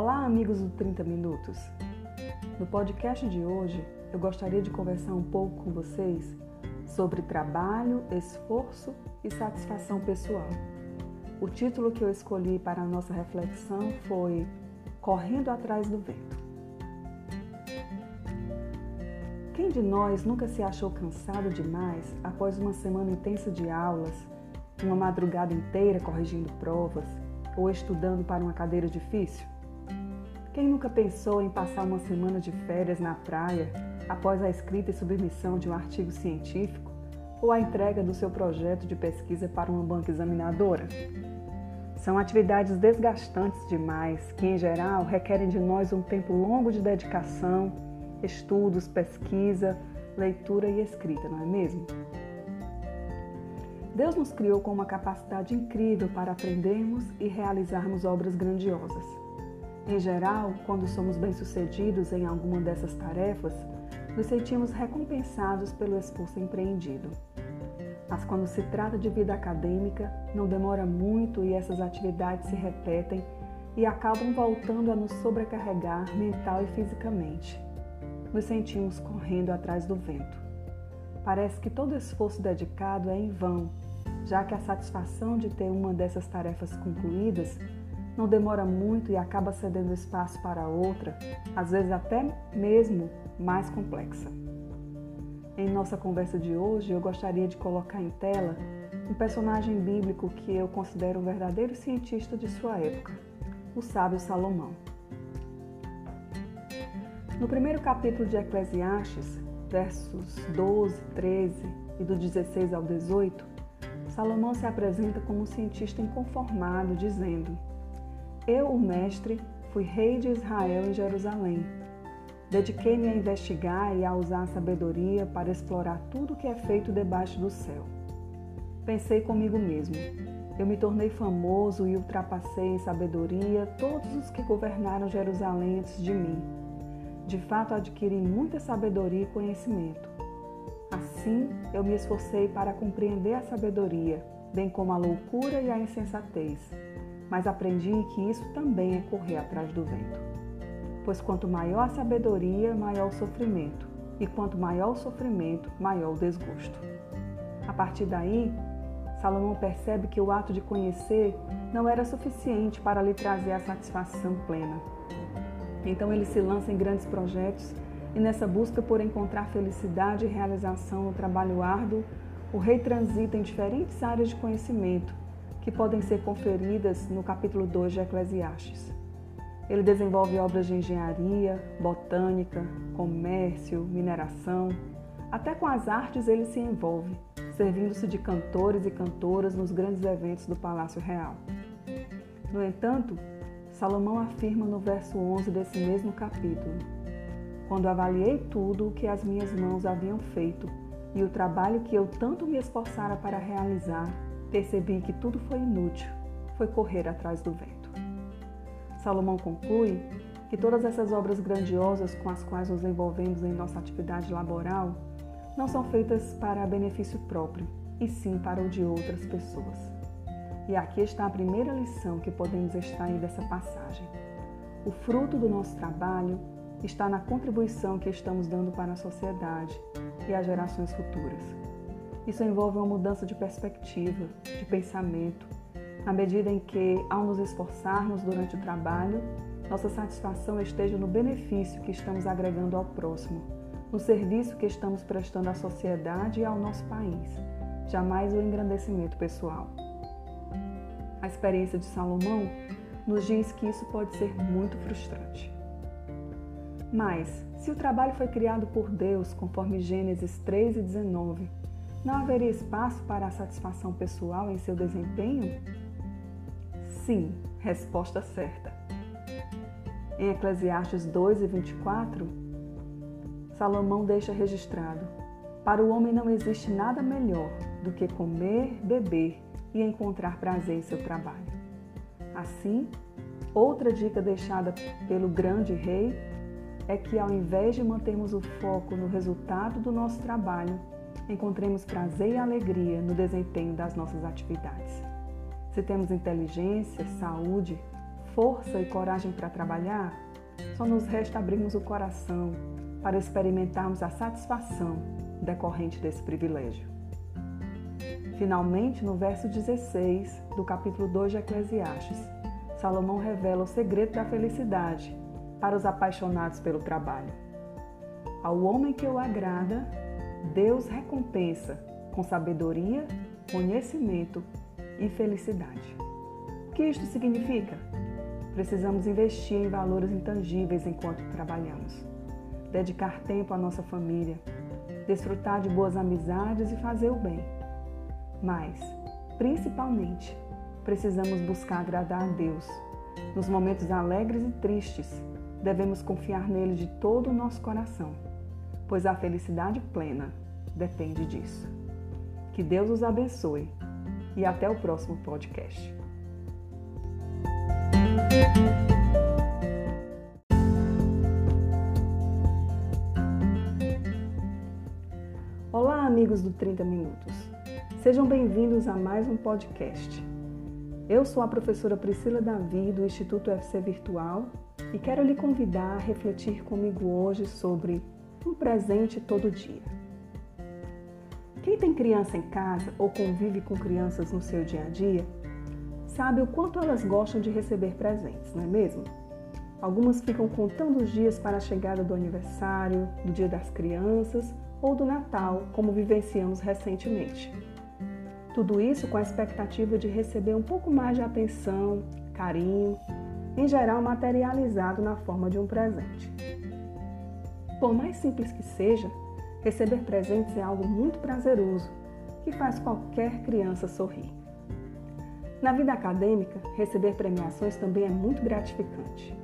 Olá, amigos do 30 Minutos. No podcast de hoje, eu gostaria de conversar um pouco com vocês sobre trabalho, esforço e satisfação pessoal. O título que eu escolhi para a nossa reflexão foi Correndo atrás do vento. Quem de nós nunca se achou cansado demais após uma semana intensa de aulas, uma madrugada inteira corrigindo provas ou estudando para uma cadeira difícil? Quem nunca pensou em passar uma semana de férias na praia após a escrita e submissão de um artigo científico ou a entrega do seu projeto de pesquisa para uma banca examinadora? São atividades desgastantes demais que, em geral, requerem de nós um tempo longo de dedicação estudos, pesquisa, leitura e escrita, não é mesmo? Deus nos criou com uma capacidade incrível para aprendermos e realizarmos obras grandiosas. Em geral, quando somos bem-sucedidos em alguma dessas tarefas, nos sentimos recompensados pelo esforço empreendido. Mas quando se trata de vida acadêmica, não demora muito e essas atividades se repetem e acabam voltando a nos sobrecarregar mental e fisicamente nos sentimos correndo atrás do vento. Parece que todo esforço dedicado é em vão, já que a satisfação de ter uma dessas tarefas concluídas não demora muito e acaba cedendo espaço para outra, às vezes até mesmo mais complexa. Em nossa conversa de hoje, eu gostaria de colocar em tela um personagem bíblico que eu considero um verdadeiro cientista de sua época, o sábio Salomão. No primeiro capítulo de Eclesiastes, versos 12, 13 e do 16 ao 18, Salomão se apresenta como um cientista inconformado, dizendo: Eu, o mestre, fui rei de Israel em Jerusalém. Dediquei-me a investigar e a usar a sabedoria para explorar tudo o que é feito debaixo do céu. Pensei comigo mesmo: eu me tornei famoso e ultrapassei em sabedoria todos os que governaram Jerusalém antes de mim de fato, adquiri muita sabedoria e conhecimento. Assim, eu me esforcei para compreender a sabedoria, bem como a loucura e a insensatez, mas aprendi que isso também é correr atrás do vento. Pois quanto maior a sabedoria, maior o sofrimento, e quanto maior o sofrimento, maior o desgosto. A partir daí, Salomão percebe que o ato de conhecer não era suficiente para lhe trazer a satisfação plena. Então ele se lança em grandes projetos e nessa busca por encontrar felicidade e realização no trabalho árduo, o rei transita em diferentes áreas de conhecimento que podem ser conferidas no capítulo 2 de Eclesiastes. Ele desenvolve obras de engenharia, botânica, comércio, mineração. Até com as artes ele se envolve, servindo-se de cantores e cantoras nos grandes eventos do Palácio Real. No entanto, Salomão afirma no verso 11 desse mesmo capítulo: Quando avaliei tudo o que as minhas mãos haviam feito e o trabalho que eu tanto me esforçara para realizar, percebi que tudo foi inútil, foi correr atrás do vento. Salomão conclui que todas essas obras grandiosas com as quais nos envolvemos em nossa atividade laboral não são feitas para benefício próprio, e sim para o de outras pessoas. E aqui está a primeira lição que podemos extrair dessa passagem. O fruto do nosso trabalho está na contribuição que estamos dando para a sociedade e as gerações futuras. Isso envolve uma mudança de perspectiva, de pensamento, na medida em que, ao nos esforçarmos durante o trabalho, nossa satisfação esteja no benefício que estamos agregando ao próximo, no serviço que estamos prestando à sociedade e ao nosso país, jamais o engrandecimento pessoal. A experiência de Salomão nos diz que isso pode ser muito frustrante. Mas, se o trabalho foi criado por Deus, conforme Gênesis 3 e 19, não haveria espaço para a satisfação pessoal em seu desempenho? Sim, resposta certa. Em Eclesiastes 2 e 24, Salomão deixa registrado: Para o homem não existe nada melhor do que comer, beber e encontrar prazer em seu trabalho. Assim, outra dica deixada pelo grande rei é que, ao invés de mantermos o foco no resultado do nosso trabalho, encontremos prazer e alegria no desempenho das nossas atividades. Se temos inteligência, saúde, força e coragem para trabalhar, só nos resta abrirmos o coração para experimentarmos a satisfação decorrente desse privilégio. Finalmente, no verso 16 do capítulo 2 de Eclesiastes, Salomão revela o segredo da felicidade para os apaixonados pelo trabalho. Ao homem que o agrada, Deus recompensa com sabedoria, conhecimento e felicidade. O que isto significa? Precisamos investir em valores intangíveis enquanto trabalhamos, dedicar tempo à nossa família, desfrutar de boas amizades e fazer o bem. Mas, principalmente, precisamos buscar agradar a Deus. Nos momentos alegres e tristes, devemos confiar nele de todo o nosso coração, pois a felicidade plena depende disso. Que Deus os abençoe e até o próximo podcast. Olá, amigos do 30 Minutos. Sejam bem-vindos a mais um podcast. Eu sou a professora Priscila Davi, do Instituto UFC Virtual, e quero lhe convidar a refletir comigo hoje sobre um presente todo dia. Quem tem criança em casa ou convive com crianças no seu dia a dia, sabe o quanto elas gostam de receber presentes, não é mesmo? Algumas ficam contando os dias para a chegada do aniversário, do Dia das Crianças ou do Natal, como vivenciamos recentemente. Tudo isso com a expectativa de receber um pouco mais de atenção, carinho, em geral materializado na forma de um presente. Por mais simples que seja, Receber presentes é algo muito prazeroso que faz qualquer criança sorrir. Na vida acadêmica, receber premiações também é muito gratificante.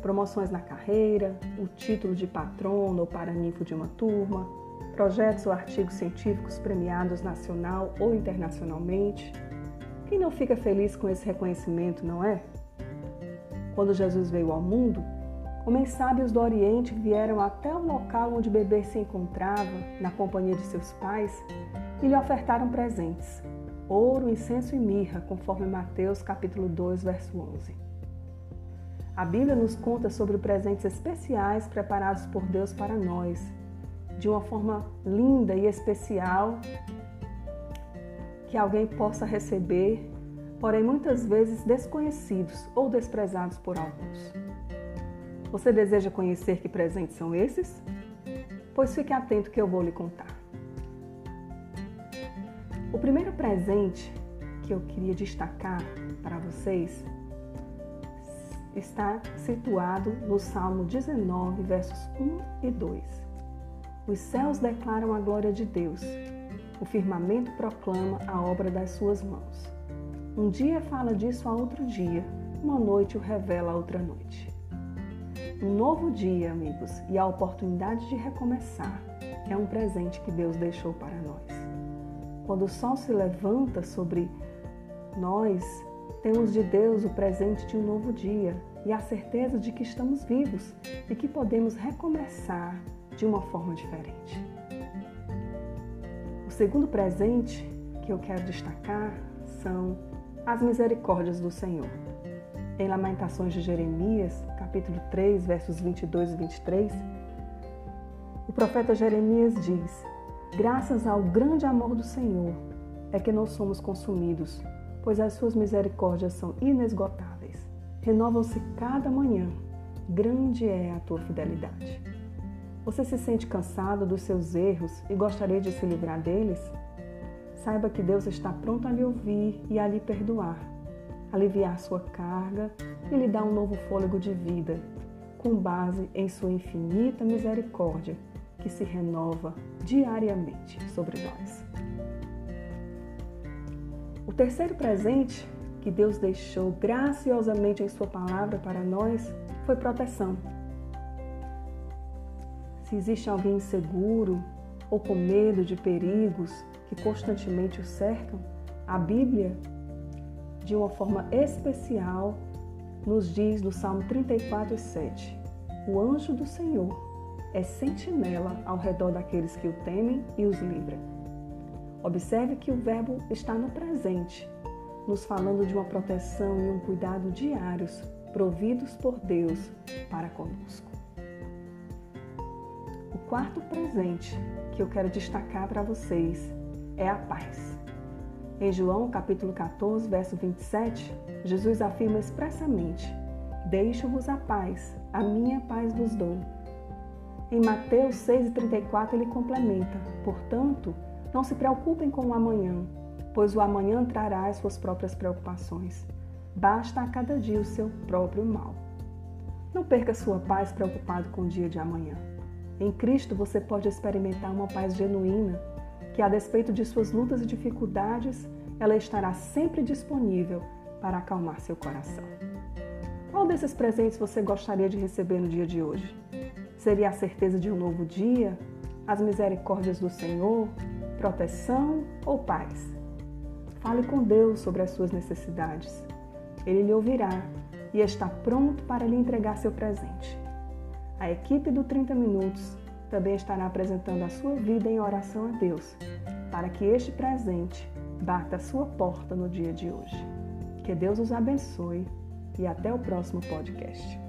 Promoções na carreira, o título de patrono ou paraninfo de uma turma, projetos ou artigos científicos premiados nacional ou internacionalmente. Quem não fica feliz com esse reconhecimento, não é? Quando Jesus veio ao mundo, Homens sábios do Oriente vieram até o local onde o bebê se encontrava, na companhia de seus pais, e lhe ofertaram presentes: ouro, incenso e mirra, conforme Mateus capítulo 2, verso 11. A Bíblia nos conta sobre presentes especiais preparados por Deus para nós, de uma forma linda e especial que alguém possa receber, porém muitas vezes desconhecidos ou desprezados por alguns. Você deseja conhecer que presentes são esses? Pois fique atento que eu vou lhe contar. O primeiro presente que eu queria destacar para vocês está situado no Salmo 19, versos 1 e 2. Os céus declaram a glória de Deus, o firmamento proclama a obra das suas mãos. Um dia fala disso a outro dia, uma noite o revela a outra noite. Um novo dia, amigos, e a oportunidade de recomeçar é um presente que Deus deixou para nós. Quando o sol se levanta sobre nós, temos de Deus o presente de um novo dia e a certeza de que estamos vivos e que podemos recomeçar de uma forma diferente. O segundo presente que eu quero destacar são as misericórdias do Senhor. Em Lamentações de Jeremias, capítulo 3, versos 22 e 23, o profeta Jeremias diz: Graças ao grande amor do Senhor é que não somos consumidos, pois as suas misericórdias são inesgotáveis. Renovam-se cada manhã. Grande é a tua fidelidade. Você se sente cansado dos seus erros e gostaria de se livrar deles? Saiba que Deus está pronto a lhe ouvir e a lhe perdoar aliviar sua carga e lhe dar um novo fôlego de vida, com base em sua infinita misericórdia que se renova diariamente sobre nós. O terceiro presente que Deus deixou graciosamente em Sua palavra para nós foi proteção. Se existe alguém inseguro ou com medo de perigos que constantemente o cercam, a Bíblia de uma forma especial, nos diz no Salmo 34, 7. O anjo do Senhor é sentinela ao redor daqueles que o temem e os livra. Observe que o verbo está no presente, nos falando de uma proteção e um cuidado diários providos por Deus para conosco. O quarto presente que eu quero destacar para vocês é a paz. Em João capítulo 14, verso 27, Jesus afirma expressamente: Deixo-vos a paz, a minha paz vos dou. Em Mateus 6,34 ele complementa: Portanto, não se preocupem com o amanhã, pois o amanhã trará as suas próprias preocupações. Basta a cada dia o seu próprio mal. Não perca sua paz preocupado com o dia de amanhã. Em Cristo você pode experimentar uma paz genuína, que a despeito de suas lutas e dificuldades, ela estará sempre disponível para acalmar seu coração. Qual desses presentes você gostaria de receber no dia de hoje? Seria a certeza de um novo dia, as misericórdias do Senhor, proteção ou paz? Fale com Deus sobre as suas necessidades. Ele lhe ouvirá e está pronto para lhe entregar seu presente. A equipe do 30 Minutos também estará apresentando a sua vida em oração a Deus, para que este presente bata a sua porta no dia de hoje. Que Deus os abençoe e até o próximo podcast.